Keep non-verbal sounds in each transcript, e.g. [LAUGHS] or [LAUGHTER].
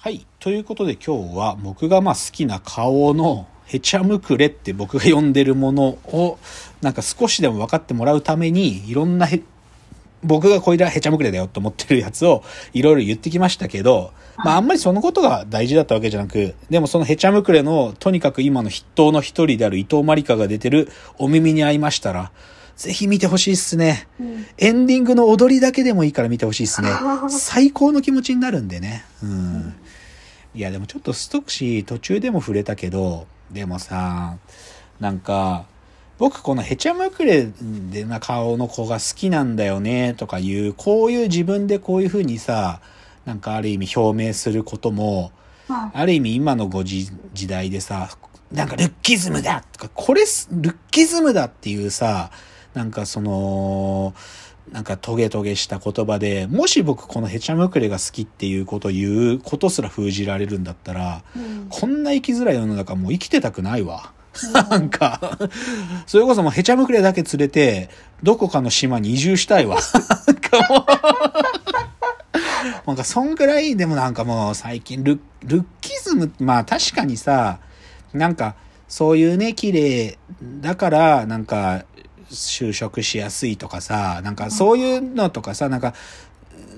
はい。ということで今日は僕がまあ好きな顔のへちゃむくれって僕が呼んでるものをなんか少しでも分かってもらうためにいろんなへ僕がこいらへちゃむくれだよと思ってるやつをいろいろ言ってきましたけど、まああんまりそのことが大事だったわけじゃなく、でもそのへちゃむくれのとにかく今の筆頭の一人である伊藤まりかが出てるお耳に合いましたら、ぜひ見てほしいっすね。うんエンディングの踊りだけでもいいから見てほしいっすね。[LAUGHS] 最高の気持ちになるんでね。うん。いや、でもちょっとストクシー途中でも触れたけど、でもさ、なんか、僕このへちゃむくれでな顔の子が好きなんだよねとかいう、こういう自分でこういう風にさ、なんかある意味表明することも、はある意味今のご時時代でさ、なんかルッキズムだとか、これす、ルッキズムだっていうさ、なんかその、なんかトゲトゲした言葉で、もし僕このヘチャムクレが好きっていうことを言うことすら封じられるんだったら、いうんこんな生きづらい世の中もう生きてたくないわ。なんか、それこそもうヘチャムクレだけ連れて、どこかの島に移住したいわ。なんかもう、なんかそんぐらい、でもなんかもう最近ルッ、ルッキズム、まあ確かにさ、なんかそういうね、綺麗だから、なんか就職しやすいとかさ、なんかそういうのとかさ、なんか、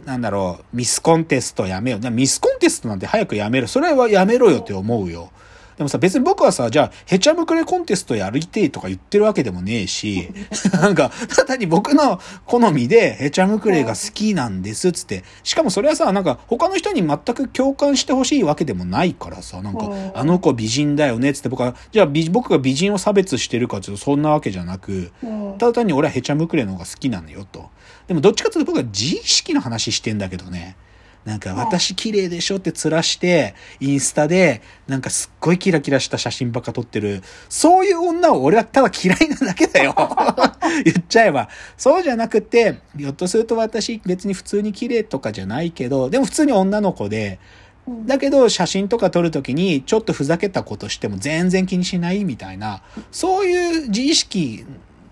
なんだろう、ミスコンテストやめよう。ミスコンテストなんて早くやめる。それはやめろよって思うよ。でもさ、別に僕はさ、じゃあ、ヘチャムクレコンテストやりてえとか言ってるわけでもねえし、なんか、ただに僕の好みでヘチャムクレが好きなんですっつって、しかもそれはさ、なんか他の人に全く共感してほしいわけでもないからさ、なんかうん、あの子美人だよねっつって僕は、じゃあ美僕が美人を差別してるかっていうとそんなわけじゃなく、うんただ単に俺はヘチャムクレの方が好きなのよと。でもどっちかというと僕は自意識の話してんだけどね。なんか私綺麗でしょって面して、インスタでなんかすっごいキラキラした写真ばっか撮ってる。そういう女を俺はただ嫌いなだけだよ。[LAUGHS] 言っちゃえば。そうじゃなくて、ひょっとすると私別に普通に綺麗とかじゃないけど、でも普通に女の子で、うんだけど写真とか撮るときにちょっとふざけたことしても全然気にしないみたいな、そういう自意識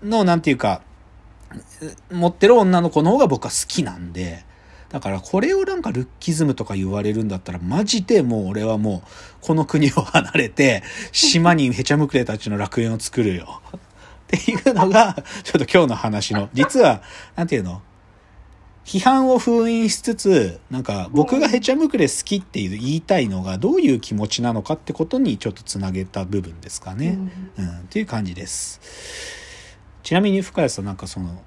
のなんていうか、持ってる女の子の方が僕は好きなんで、だからこれをなんかルッキズムとか言われるんだったらマジでもう俺はもうこの国を離れて島にへちゃむくれたちの楽園を作るよ。[LAUGHS] っていうのがちょっと今日の話の、実は、なんていうの？批判を封印しつつ、なんか僕がヘチャムクレ好きっていう言いたいのがどういう気持ちなのかってことにちょっとつなげた部分ですかね。うん、っていう感じです。ちなみに深谷さんなんかその、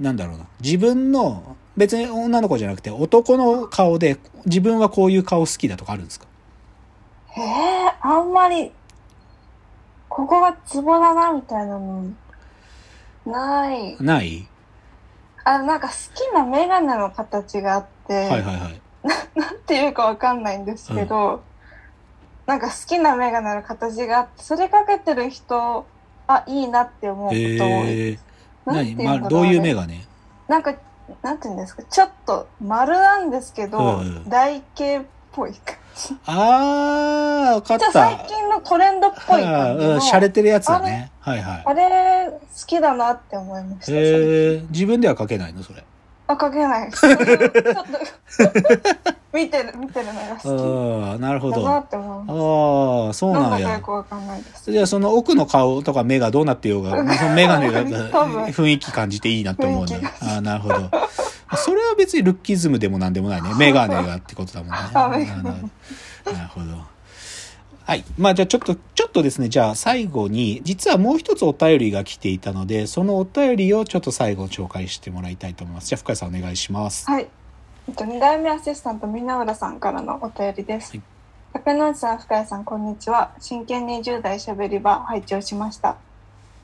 なんだろうな。自分の、別に女の子じゃなくて男の顔で自分はこういう顔好きだとかあるんですか？ええあんまり、ここがツボだな、みたいなの、ない。ない？あ、なんか好きなメガネの形があって、はいはいはい。[LAUGHS] なんていうかわかんないんですけど、なんか好きなメガネの形があって、それかけてる人、あ、いいなって思うこと多いえです。ー、なんて何まどういうあれメガネなんか、なんていうんですか、ちょっと丸なんですけど、うんうん台形っぽい感じ。あー、わかっじゃあた。最近のトレンドっぽいは感じうん、洒落てるやつだね。はいはい。あれ、好きだなって思いました。えー、自分では書けないの？それ。あ、かけない。[LAUGHS] ちょっと、見てる、見てるのがあ好あ、なるほど。ああ、そうなんや。じゃあその奥の顔とか目がどうなってようが、[LAUGHS] そのメガネが雰囲気感じていいなって思うん。ああ、なるほど。それは別にルッキズムでもなんでもないね。メガネがってことだもんね。[LAUGHS] なるほど。はい。まあじゃあちょっと、ちょっとですね、じゃあ最後に、実はもう一つお便りが来ていたので、そのお便りをちょっと最後紹介してもらいたいと思います。じゃあ深谷さんお願いします。はい。えっと、二代目アシスタント、皆浦さんからのお便りですはい。竹野内さん、深谷さん、こんにちは。真剣に10代しゃべり場、拝聴しました。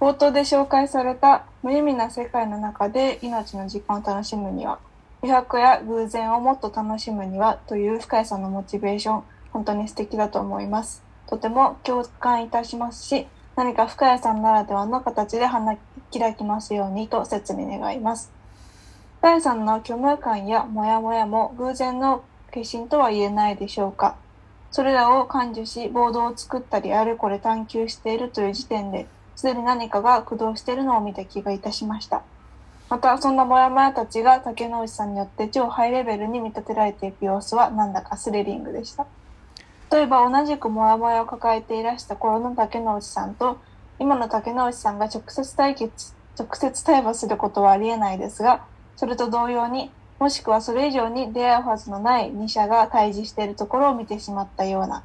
冒頭で紹介された無意味な世界の中で命の時間を楽しむには、余白や偶然をもっと楽しむにはという深谷さんのモチベーション、本当に素敵だと思います。とても共感いたしますし、何か深谷さんならではの形で花開きますようにと切に願います。深谷さんの虚無感やモヤモヤも偶然の化身とは言えないでしょうか。それらを感受し、ボードを作ったりあれこれ探求しているという時点で、すでに何かが駆動しているのを見た気がいたしました。また、そんなモヤモヤたちが竹之内さんによって超ハイレベルに見立てられていく様子はなんだかスリリングでした。例えば同じくモヤモヤを抱えていらした頃の竹之内さんと今の竹之内さんが直接対決直接対話することはありえないですがそれと同様にもしくはそれ以上に出会うはずのない2者が対峙しているところを見てしまったような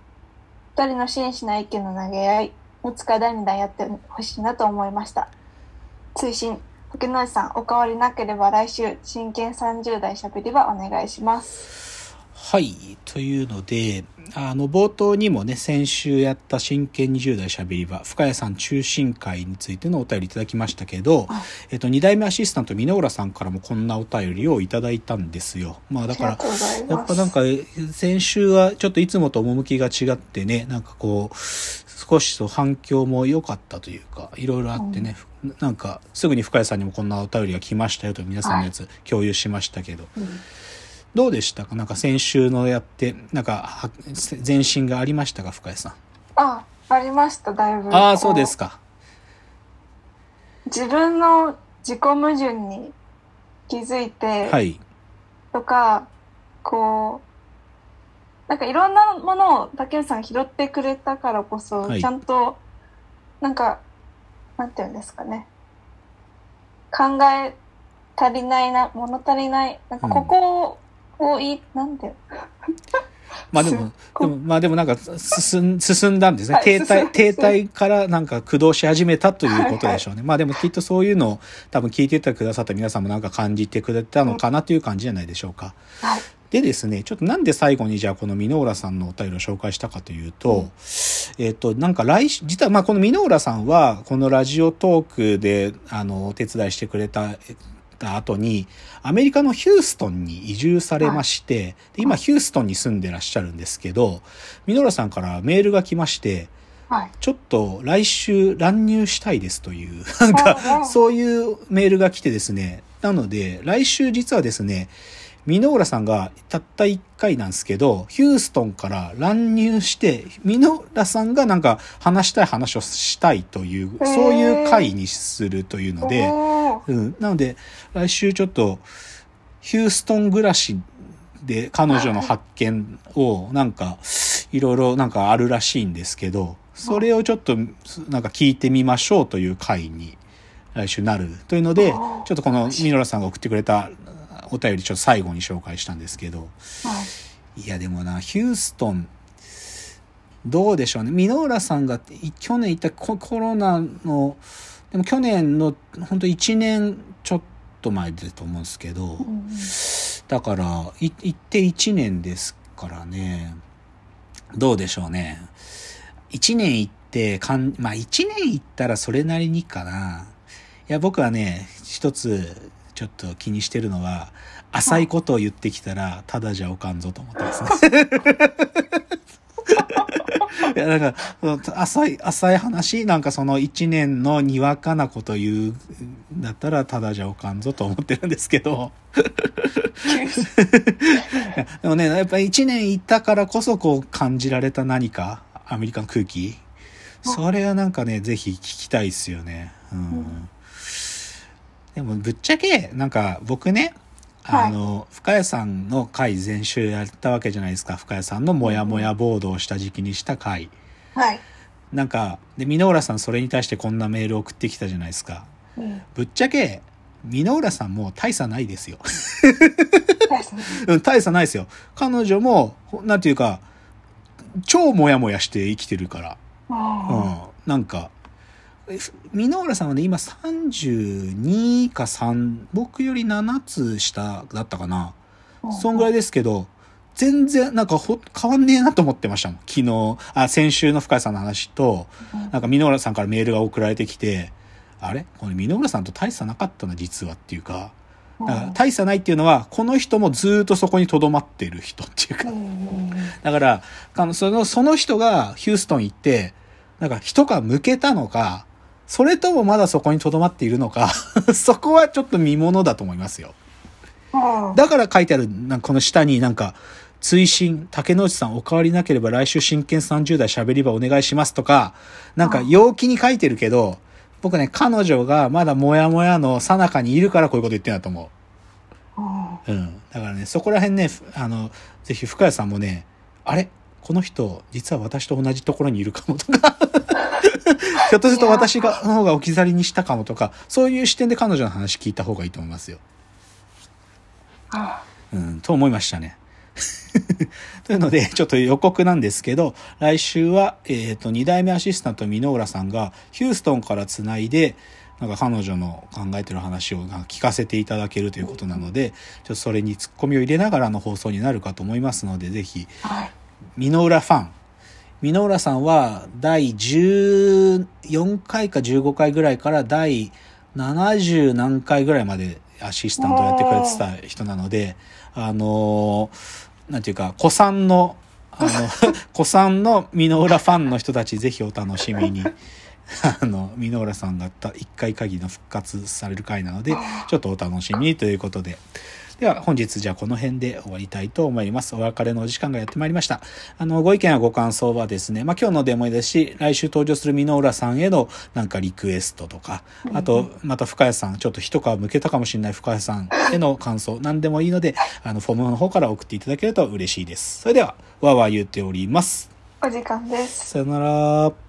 2人の真摯な意見の投げ合いいつか第2弾やってほしいなと思いました。追伸竹之内さんお変わりなければ来週真剣30代しゃべりはお願いします。はい。というので、あの、冒頭にもね、先週やった真剣20代しゃべり場、深谷さん中心会についてのお便りいただきましたけど、はいえっと、二代目アシスタント、箕浦さんからもこんなお便りをいただいたんですよ。まあ、だからやっぱなんか、先週はちょっといつもと趣が違ってね、なんかこう、少しそう反響も良かったというか、いろいろあってね、なんか、すぐに深谷さんにもこんなお便りが来ましたよと皆さんのやつ共有しましたけど、うんどうでしたか？なんか先週のやって、なんかは前進がありましたか深谷さん？あありましただいぶああ、こそうですか。自分の自己矛盾に気づいて、はい。とかこうなんかいろんなものを竹内さんが拾ってくれたからこそ、はいちゃんとなんかなんていうんですかね考え足りないな物足りないなんかここをいい、なんて [LAUGHS] まあでも、こでも、まあでもなんか進ん、進んだんですね。はい停滞、停滞からなんか駆動し始めたということでしょうね。まあでもきっとそういうのを多分聞いててくださった皆さんもなんか感じてくれたのかなという感じじゃないでしょうか。はいでですね、ちょっとなんで最後にじゃあこの箕浦さんのお便りを紹介したかというと、うんえっ、と、なんか来週、実はまあこの箕浦さんは、このラジオトークで、あの、お手伝いしてくれた、た後に、アメリカのヒューストンに移住されまして、で今ヒューストンに住んでらっしゃるんですけど、箕浦さんからメールが来まして、はい。ちょっと来週乱入したいですという、[LAUGHS] なんかそういうメールが来てですね。なので、来週実はですね、箕浦さんがたった1回なんですけど、ヒューストンから乱入して、箕浦さんがなんか話したい話をしたいという、ー。そういう回にするというので、うん。なので、来週ちょっと、ヒューストン暮らしで彼女の発見をなんか、いろいろなんかあるらしいんですけど、それをちょっとなんか聞いてみましょうという回に来週なるというので、ちょっとこのミノラさんが送ってくれたお便りちょっと最後に紹介したんですけど、はいいやでもな、ヒューストン、どうでしょうね。ミノーラさんがい去年行ったココロナの、でも去年の本当1年ちょっと前だと思うんですけど、うんうんだから、い行って1年ですからね、どうでしょうね。1年行って、かん、まあ1年行ったらそれなりにかな。いや、僕はね、一つ、ちょっと気にしてるのは、浅いことを言ってきたら、ただじゃおかんぞと思ってますね。[LAUGHS] いや、なんか、その浅い、浅い話、なんかその一年のにわかなこと言うんだったら、ただじゃおかんぞと思ってるんですけど。[LAUGHS] でもね、やっぱり一年いたからこそこう感じられた何か、アメリカの空気。それはなんかね、ぜひ聞きたいですよね。うん。うんでもぶっちゃけ、なんか僕ね、はいあの、深谷さんの回前週やったわけじゃないですか。深谷さんのモヤモヤボードをした時期にした回。はいなんか、で、箕浦さんそれに対してこんなメールを送ってきたじゃないですか。うんぶっちゃけ、箕浦さんも大差ないですよ。大差ないですよ。彼女も、ほなんていうか、超モヤモヤして生きてるから。うあん。なんか、箕浦さんはね、今32か3、僕より7つ下だったかな。ーそんぐらいですけど、全然、なんかほ、変わんねえなと思ってましたもん。昨日、あ、先週の深谷さんの話と、うん。なんか箕浦さんからメールが送られてきて、あれ？これ箕浦さんと大差なかったな、実はっていうか、だから大差ないっていうのは、この人もずーっとそこに留まってる人っていうか。う、んだから、あの、その、その人がヒューストン行って、なんか一皮向けたのか、それともまだそこに留まっているのか、[LAUGHS] そこはちょっと見物だと思いますよ。うんだから書いてある、なんかこの下になんか、追伸、竹之内さんお変わりなければ来週真剣30代喋り場お願いしますとか、なんか陽気に書いてるけど、僕ね、彼女がまだモヤモヤの最中にいるからこういうこと言ってんだと思うんう。うん。だからね、そこら辺ね、ふあの、ぜひ深谷さんもね、あれ？この人、実は私と同じところにいるかもとか、[LAUGHS] ひょっとすると私が、の方が置き去りにしたかもとか、そういう視点で彼女の話聞いた方がいいと思いますよ。あうん、と思いましたね。[LAUGHS] というので、ちょっと予告なんですけど、来週は、えっ、と、二代目アシスタント、箕浦さんが、ヒューストンからつないで、なんか彼女の考えてる話を聞かせていただけるということなので、ちょっとそれにツッコミを入れながらの放送になるかと思いますので、ぜひ、はい。箕浦ファン。箕浦さんは第14回か15回ぐらいから第70何回ぐらいまでアシスタントをやってくれてた人なので、あのーなんていうか、古参の、あの、[LAUGHS] 古参の箕浦ファンの人たちぜひお楽しみに。[LAUGHS] あの、箕浦さんがた一回限りの復活される回なので、ちょっとお楽しみにということで。では本日じゃあこの辺で終わりたいと思います。お別れのお時間がやってまいりました。あの、ご意見やご感想はですね、まあ、今日のでもいいですし、来週登場する箕浦さんへのなんかリクエストとか、あと、また深谷さん、ちょっと一皮向けたかもしれない深谷さんへの感想、何でもいいので、あの、フォームの方から送っていただけると嬉しいです。それでは、わーわー言っております。お時間です。さよなら。